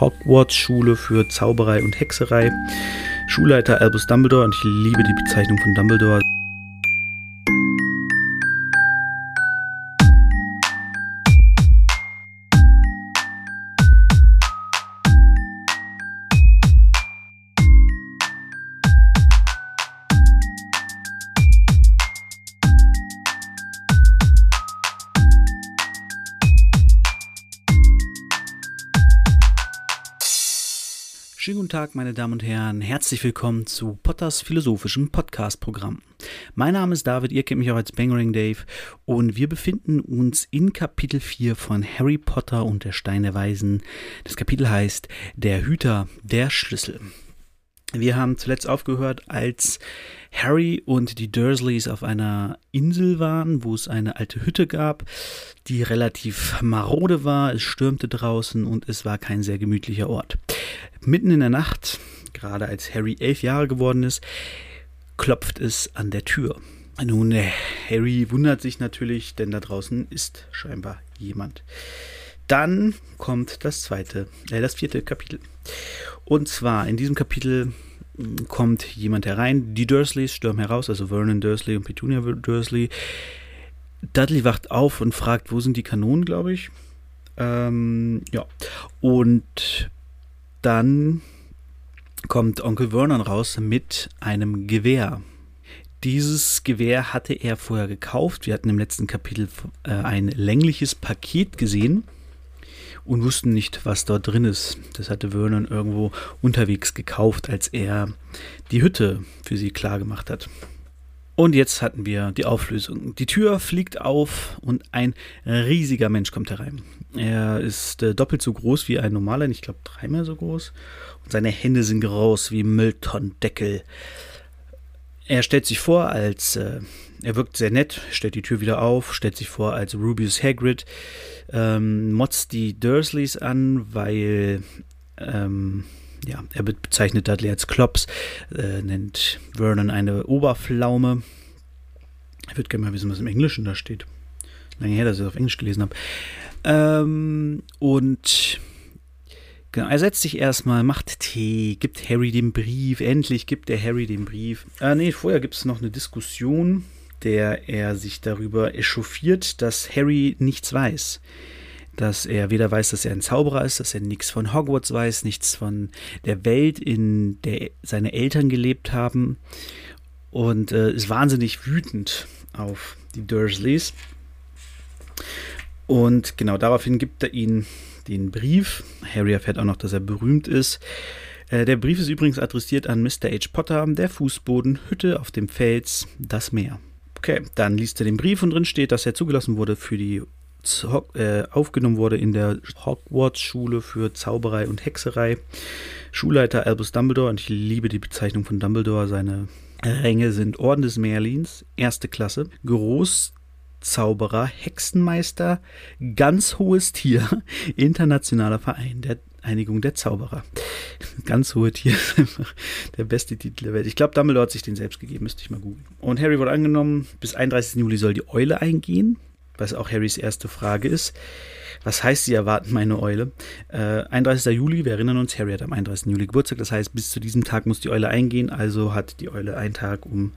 Hogwarts-Schule für Zauberei und Hexerei. Schulleiter Albus Dumbledore und ich liebe die Bezeichnung von Dumbledore. Schönen guten Tag, meine Damen und Herren. Herzlich willkommen zu Potters philosophischem Podcast-Programm. Mein Name ist David, ihr kennt mich auch als Bangering Dave und wir befinden uns in Kapitel 4 von Harry Potter und der Stein der Weisen. Das Kapitel heißt Der Hüter der Schlüssel. Wir haben zuletzt aufgehört, als Harry und die Dursleys auf einer Insel waren, wo es eine alte Hütte gab, die relativ marode war. Es stürmte draußen und es war kein sehr gemütlicher Ort. Mitten in der Nacht, gerade als Harry elf Jahre geworden ist, klopft es an der Tür. Nun, Harry wundert sich natürlich, denn da draußen ist scheinbar jemand. Dann kommt das zweite, äh, das vierte Kapitel. Und zwar in diesem Kapitel hm, kommt jemand herein. Die Dursleys stürmen heraus, also Vernon Dursley und Petunia Dursley. Dudley wacht auf und fragt, wo sind die Kanonen, glaube ich. Ähm, ja. Und dann kommt Onkel Vernon raus mit einem Gewehr. Dieses Gewehr hatte er vorher gekauft. Wir hatten im letzten Kapitel äh, ein längliches Paket gesehen und wussten nicht, was dort drin ist. Das hatte Vernon irgendwo unterwegs gekauft, als er die Hütte für sie klar gemacht hat. Und jetzt hatten wir die Auflösung. Die Tür fliegt auf und ein riesiger Mensch kommt herein. Er ist äh, doppelt so groß wie ein normaler, ich glaube dreimal so groß. Und seine Hände sind groß wie Mülltonnendeckel. Er stellt sich vor als, äh, er wirkt sehr nett, stellt die Tür wieder auf, stellt sich vor als Rubius Hagrid, ähm, motzt die Dursleys an, weil, ähm, ja, er bezeichnet Dudley als Klops, äh, nennt Vernon eine Oberpflaume. Ich würde gerne mal wissen, was im Englischen da steht. Lange her, dass ich es auf Englisch gelesen habe. Ähm, und Genau, er setzt sich erstmal, macht Tee, gibt Harry den Brief, endlich gibt er Harry den Brief. Äh, nee, vorher gibt es noch eine Diskussion, der er sich darüber echauffiert, dass Harry nichts weiß. Dass er weder weiß, dass er ein Zauberer ist, dass er nichts von Hogwarts weiß, nichts von der Welt, in der seine Eltern gelebt haben. Und äh, ist wahnsinnig wütend auf die Dursleys. Und genau daraufhin gibt er ihnen den Brief. Harry erfährt auch noch, dass er berühmt ist. Äh, der Brief ist übrigens adressiert an Mr. H. Potter, der Fußboden, Hütte auf dem Fels, das Meer. Okay, dann liest er den Brief und drin steht, dass er zugelassen wurde für die äh, aufgenommen wurde in der Hogwarts-Schule für Zauberei und Hexerei. Schulleiter Albus Dumbledore, und ich liebe die Bezeichnung von Dumbledore, seine Ränge sind Orden des Merlins, erste Klasse, Groß Zauberer, Hexenmeister, ganz hohes Tier, internationaler Verein der Einigung der Zauberer. Ganz hohe Tier ist einfach der beste Titel der Welt. Ich glaube, Dumbledore hat sich den selbst gegeben, müsste ich mal googeln. Und Harry wurde angenommen, bis 31. Juli soll die Eule eingehen, was auch Harrys erste Frage ist. Was heißt, sie erwarten meine Eule? Äh, 31. Juli, wir erinnern uns, Harry hat am 31. Juli Geburtstag, das heißt, bis zu diesem Tag muss die Eule eingehen, also hat die Eule einen Tag, um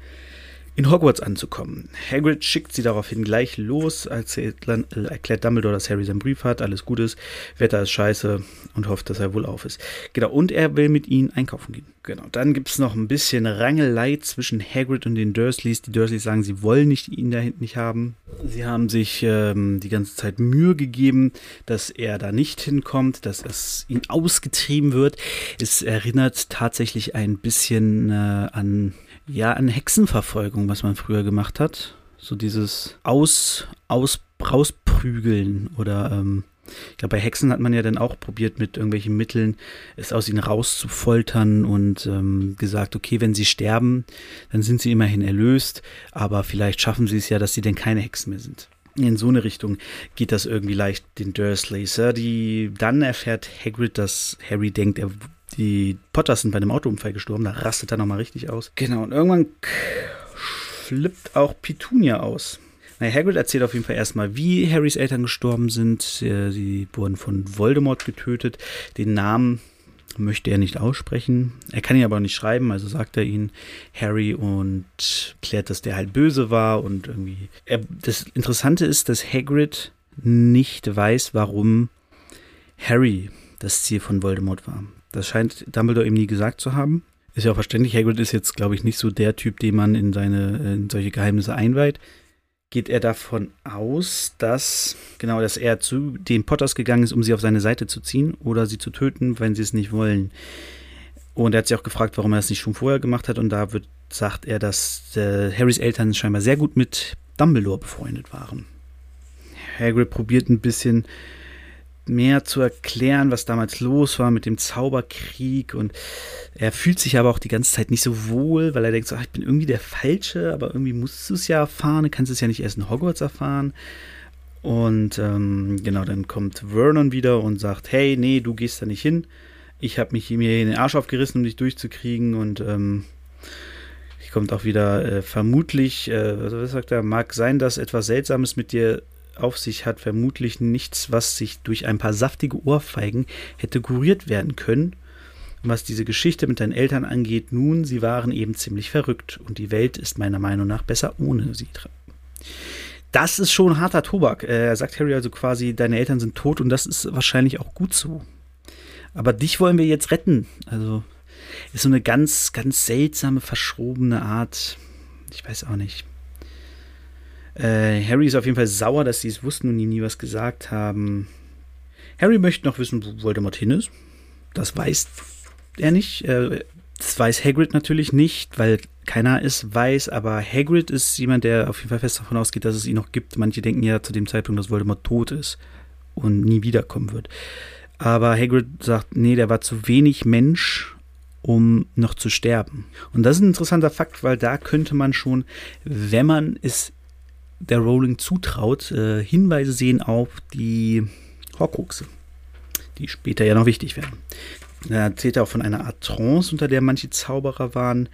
in Hogwarts anzukommen. Hagrid schickt sie daraufhin gleich los, erzählt, äh, erklärt Dumbledore, dass Harry seinen Brief hat, alles gut ist, Wetter ist scheiße und hofft, dass er wohl auf ist. Genau, und er will mit ihnen einkaufen gehen. Genau, dann gibt es noch ein bisschen Rangelei zwischen Hagrid und den Dursleys. Die Dursleys sagen, sie wollen nicht ihn da hinten nicht haben. Sie haben sich ähm, die ganze Zeit Mühe gegeben, dass er da nicht hinkommt, dass es ihn ausgetrieben wird. Es erinnert tatsächlich ein bisschen äh, an ja, an Hexenverfolgung, was man früher gemacht hat. So dieses Aus, Aus, Rausprügeln oder ähm, ich glaube, bei Hexen hat man ja dann auch probiert, mit irgendwelchen Mitteln es aus ihnen rauszufoltern und ähm, gesagt, okay, wenn sie sterben, dann sind sie immerhin erlöst, aber vielleicht schaffen sie es ja, dass sie denn keine Hexen mehr sind. In so eine Richtung geht das irgendwie leicht den Dursleys. Ja, die, dann erfährt Hagrid, dass Harry denkt, er die Potters sind bei einem Autounfall gestorben, da rastet er nochmal richtig aus. Genau, und irgendwann flippt auch Petunia aus. Naja, Hagrid erzählt auf jeden Fall erstmal, wie Harrys Eltern gestorben sind. Äh, sie wurden von Voldemort getötet. Den Namen möchte er nicht aussprechen. Er kann ihn aber auch nicht schreiben, also sagt er ihn Harry und klärt, dass der halt böse war und irgendwie. Er, das Interessante ist, dass Hagrid nicht weiß, warum Harry das Ziel von Voldemort war. Das scheint Dumbledore ihm nie gesagt zu haben. Ist ja auch verständlich. Hagrid ist jetzt, glaube ich, nicht so der Typ, den man in seine in solche Geheimnisse einweiht. Geht er davon aus, dass genau, dass er zu den Potters gegangen ist, um sie auf seine Seite zu ziehen oder sie zu töten, wenn sie es nicht wollen. Und er hat sich auch gefragt, warum er das nicht schon vorher gemacht hat. Und da wird, sagt er, dass äh, Harrys Eltern scheinbar sehr gut mit Dumbledore befreundet waren. Hagrid probiert ein bisschen mehr zu erklären, was damals los war mit dem Zauberkrieg und er fühlt sich aber auch die ganze Zeit nicht so wohl, weil er denkt so, ach, ich bin irgendwie der Falsche, aber irgendwie musst du es ja erfahren, du kannst es ja nicht erst in Hogwarts erfahren. Und ähm, genau, dann kommt Vernon wieder und sagt, hey, nee, du gehst da nicht hin. Ich habe mich mir in den Arsch aufgerissen, um dich durchzukriegen und ähm, kommt auch wieder äh, vermutlich, äh, was sagt er, mag sein, dass etwas Seltsames mit dir auf sich hat, vermutlich nichts, was sich durch ein paar saftige Ohrfeigen hätte kuriert werden können. Und was diese Geschichte mit deinen Eltern angeht, nun, sie waren eben ziemlich verrückt und die Welt ist meiner Meinung nach besser ohne sie. Das ist schon harter Tobak. Äh, er sagt Harry also quasi, deine Eltern sind tot und das ist wahrscheinlich auch gut so. Aber dich wollen wir jetzt retten. Also ist so eine ganz, ganz seltsame, verschrobene Art. Ich weiß auch nicht. Äh, Harry ist auf jeden Fall sauer, dass sie es wussten und ihm nie was gesagt haben. Harry möchte noch wissen, wo Voldemort hin ist. Das weiß er nicht. Äh, das weiß Hagrid natürlich nicht, weil keiner es weiß, aber Hagrid ist jemand, der auf jeden Fall fest davon ausgeht, dass es ihn noch gibt. Manche denken ja zu dem Zeitpunkt, dass Voldemort tot ist und nie wiederkommen wird. Aber Hagrid sagt, nee, der war zu wenig Mensch, um noch zu sterben. Und das ist ein interessanter Fakt, weil da könnte man schon, wenn man es der Rowling zutraut, äh, Hinweise sehen auf die Horcruxe, die später ja noch wichtig werden. Er erzählt auch von einer Art Trance, unter der manche Zauberer waren,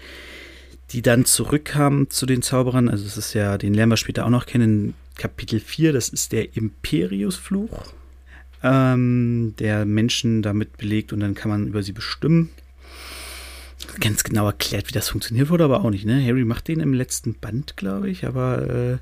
die dann zurückkamen zu den Zauberern. Also, das ist ja, den lernen wir später auch noch kennen, Kapitel 4, das ist der Imperiusfluch, ähm, der Menschen damit belegt und dann kann man über sie bestimmen. Ganz genau erklärt, wie das funktioniert wurde, aber auch nicht. Ne? Harry macht den im letzten Band, glaube ich, aber äh,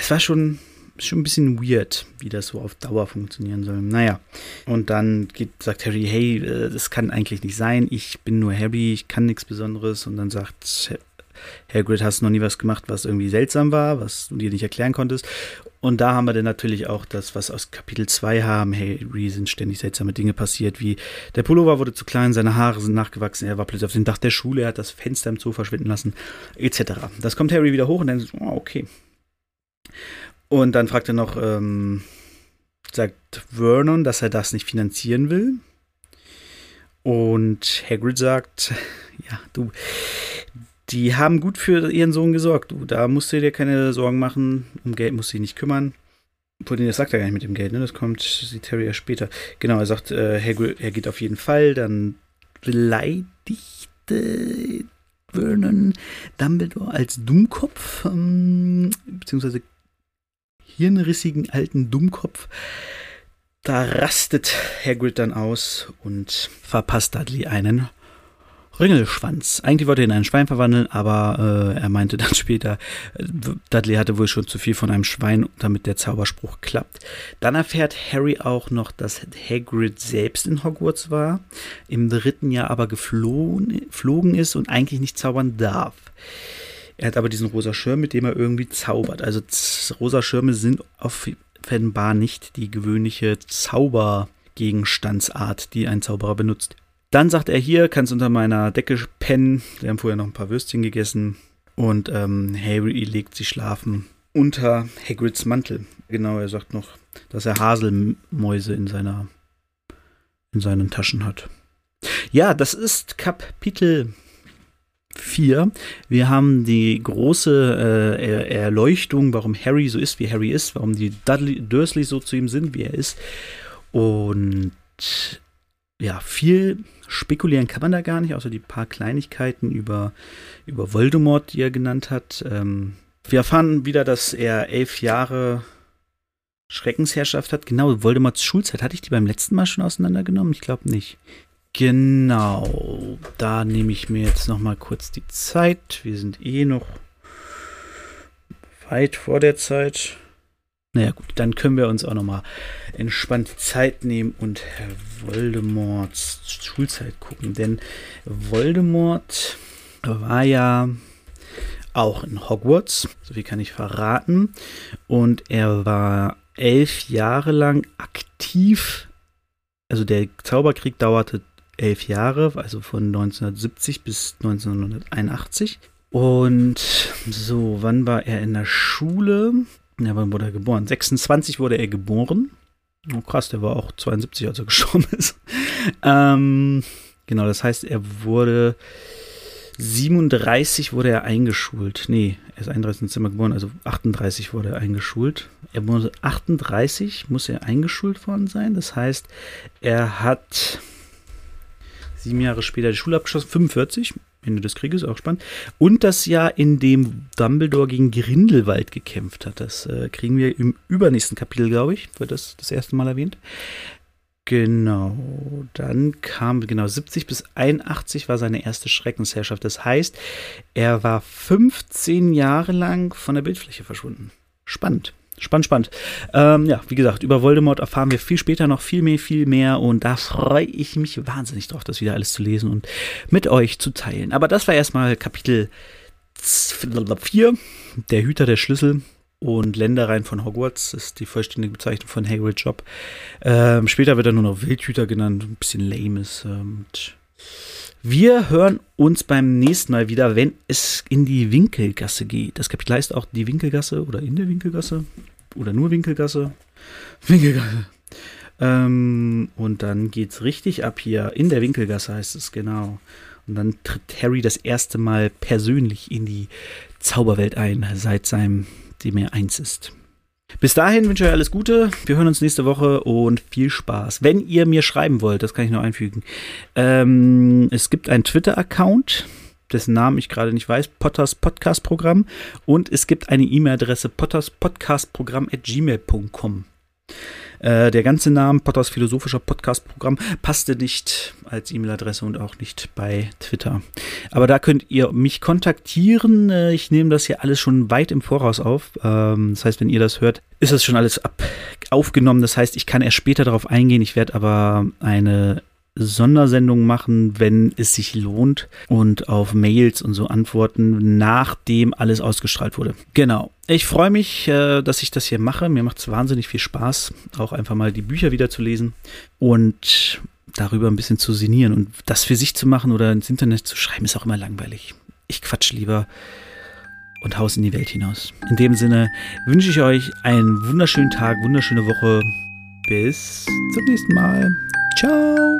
es war schon, schon ein bisschen weird, wie das so auf Dauer funktionieren soll. Naja, und dann geht, sagt Harry, hey, äh, das kann eigentlich nicht sein, ich bin nur Harry, ich kann nichts Besonderes. Und dann sagt Hagrid, hast du noch nie was gemacht, was irgendwie seltsam war, was du dir nicht erklären konntest. Und da haben wir dann natürlich auch das, was aus Kapitel 2 haben. Harry sind ständig seltsame Dinge passiert, wie der Pullover wurde zu klein, seine Haare sind nachgewachsen, er war plötzlich auf dem Dach der Schule, er hat das Fenster im Zoo verschwinden lassen, etc. Das kommt Harry wieder hoch und dann, oh, okay, und dann fragt er noch, ähm, sagt Vernon, dass er das nicht finanzieren will. Und Hagrid sagt, ja, du, die haben gut für ihren Sohn gesorgt. Du, da musst du dir keine Sorgen machen. Um Geld musst du dich nicht kümmern. Obwohl, das sagt er gar nicht mit dem Geld, ne? Das kommt, sieht Harry ja später. Genau, er sagt, äh, Hagrid, er geht auf jeden Fall. Dann beleidigte Vernon Dumbledore als Dummkopf, ähm, beziehungsweise hirnrissigen alten Dummkopf. Da rastet Hagrid dann aus und verpasst Dudley einen Ringelschwanz. Eigentlich wollte er ihn in ein Schwein verwandeln, aber äh, er meinte dann später, Dudley hatte wohl schon zu viel von einem Schwein, damit der Zauberspruch klappt. Dann erfährt Harry auch noch, dass Hagrid selbst in Hogwarts war, im dritten Jahr aber geflogen ist und eigentlich nicht zaubern darf. Er hat aber diesen rosa Schirm, mit dem er irgendwie zaubert. Also rosa Schirme sind offenbar nicht die gewöhnliche Zaubergegenstandsart, die ein Zauberer benutzt. Dann sagt er hier, kannst unter meiner Decke pennen. Wir haben vorher noch ein paar Würstchen gegessen. Und ähm, Harry legt sich schlafen unter Hagrids Mantel. Genau, er sagt noch, dass er Haselmäuse in seiner in seinen Taschen hat. Ja, das ist Kapitel 4. Wir haben die große äh, Erleuchtung, warum Harry so ist, wie Harry ist, warum die Dudley, Dursleys so zu ihm sind, wie er ist. Und ja, viel spekulieren kann man da gar nicht, außer die paar Kleinigkeiten über, über Voldemort, die er genannt hat. Ähm, Wir erfahren wieder, dass er elf Jahre Schreckensherrschaft hat. Genau, Voldemorts Schulzeit. Hatte ich die beim letzten Mal schon auseinandergenommen? Ich glaube nicht. Genau, da nehme ich mir jetzt noch mal kurz die Zeit. Wir sind eh noch weit vor der Zeit. Naja gut, dann können wir uns auch noch mal entspannt Zeit nehmen und Herr Voldemorts Schulzeit gucken. Denn Voldemort war ja auch in Hogwarts, so viel kann ich verraten. Und er war elf Jahre lang aktiv. Also der Zauberkrieg dauerte elf Jahre, also von 1970 bis 1981. Und so, wann war er in der Schule? Ja, wann wurde er geboren? 26 wurde er geboren. Oh krass, der war auch 72, als er gestorben ist. ähm, genau, das heißt, er wurde 37 wurde er eingeschult. Nee, er ist 31. Dezember geboren, also 38 wurde er eingeschult. Er wurde 38, muss er eingeschult worden sein. Das heißt, er hat sieben Jahre später die Schule abgeschlossen, 45, Ende des Krieges, auch spannend. Und das Jahr, in dem Dumbledore gegen Grindelwald gekämpft hat. Das äh, kriegen wir im übernächsten Kapitel, glaube ich, wird das das erste Mal erwähnt. Genau, dann kam, genau, 70 bis 81 war seine erste Schreckensherrschaft. Das heißt, er war 15 Jahre lang von der Bildfläche verschwunden. Spannend. Spannend, spannend. Ähm, ja, wie gesagt, über Voldemort erfahren wir viel später noch viel mehr, viel mehr und da freue ich mich wahnsinnig drauf, das wieder alles zu lesen und mit euch zu teilen. Aber das war erstmal Kapitel 4, der Hüter der Schlüssel und Ländereien von Hogwarts ist die vollständige Bezeichnung von Hagrid's Job. Ähm, später wird er nur noch Wildhüter genannt, ein bisschen lame ist. Ähm, wir hören uns beim nächsten Mal wieder, wenn es in die Winkelgasse geht. Das Kapitel heißt auch die Winkelgasse oder in der Winkelgasse oder nur Winkelgasse. Winkelgasse. Ähm, und dann geht's richtig ab hier. In der Winkelgasse heißt es genau. Und dann tritt Harry das erste Mal persönlich in die Zauberwelt ein, seit seinem die mir eins ist. Bis dahin wünsche ich euch alles Gute. Wir hören uns nächste Woche und viel Spaß. Wenn ihr mir schreiben wollt, das kann ich noch einfügen. Ähm, es gibt einen Twitter-Account, dessen Namen ich gerade nicht weiß, Potters Podcast Programm. Und es gibt eine E-Mail-Adresse potterspodcastprogramm at gmail.com. Äh, der ganze Name, Potters philosophischer Podcast-Programm, passte nicht als E-Mail-Adresse und auch nicht bei Twitter. Aber da könnt ihr mich kontaktieren. Äh, ich nehme das hier alles schon weit im Voraus auf. Ähm, das heißt, wenn ihr das hört, ist das schon alles ab aufgenommen. Das heißt, ich kann erst später darauf eingehen. Ich werde aber eine Sondersendungen machen, wenn es sich lohnt und auf Mails und so antworten, nachdem alles ausgestrahlt wurde. Genau. Ich freue mich, äh, dass ich das hier mache. Mir macht es wahnsinnig viel Spaß, auch einfach mal die Bücher wieder zu lesen und darüber ein bisschen zu sinnieren. Und das für sich zu machen oder ins Internet zu schreiben, ist auch immer langweilig. Ich quatsch lieber und haus in die Welt hinaus. In dem Sinne wünsche ich euch einen wunderschönen Tag, wunderschöne Woche. Bis zum nächsten Mal. Ciao.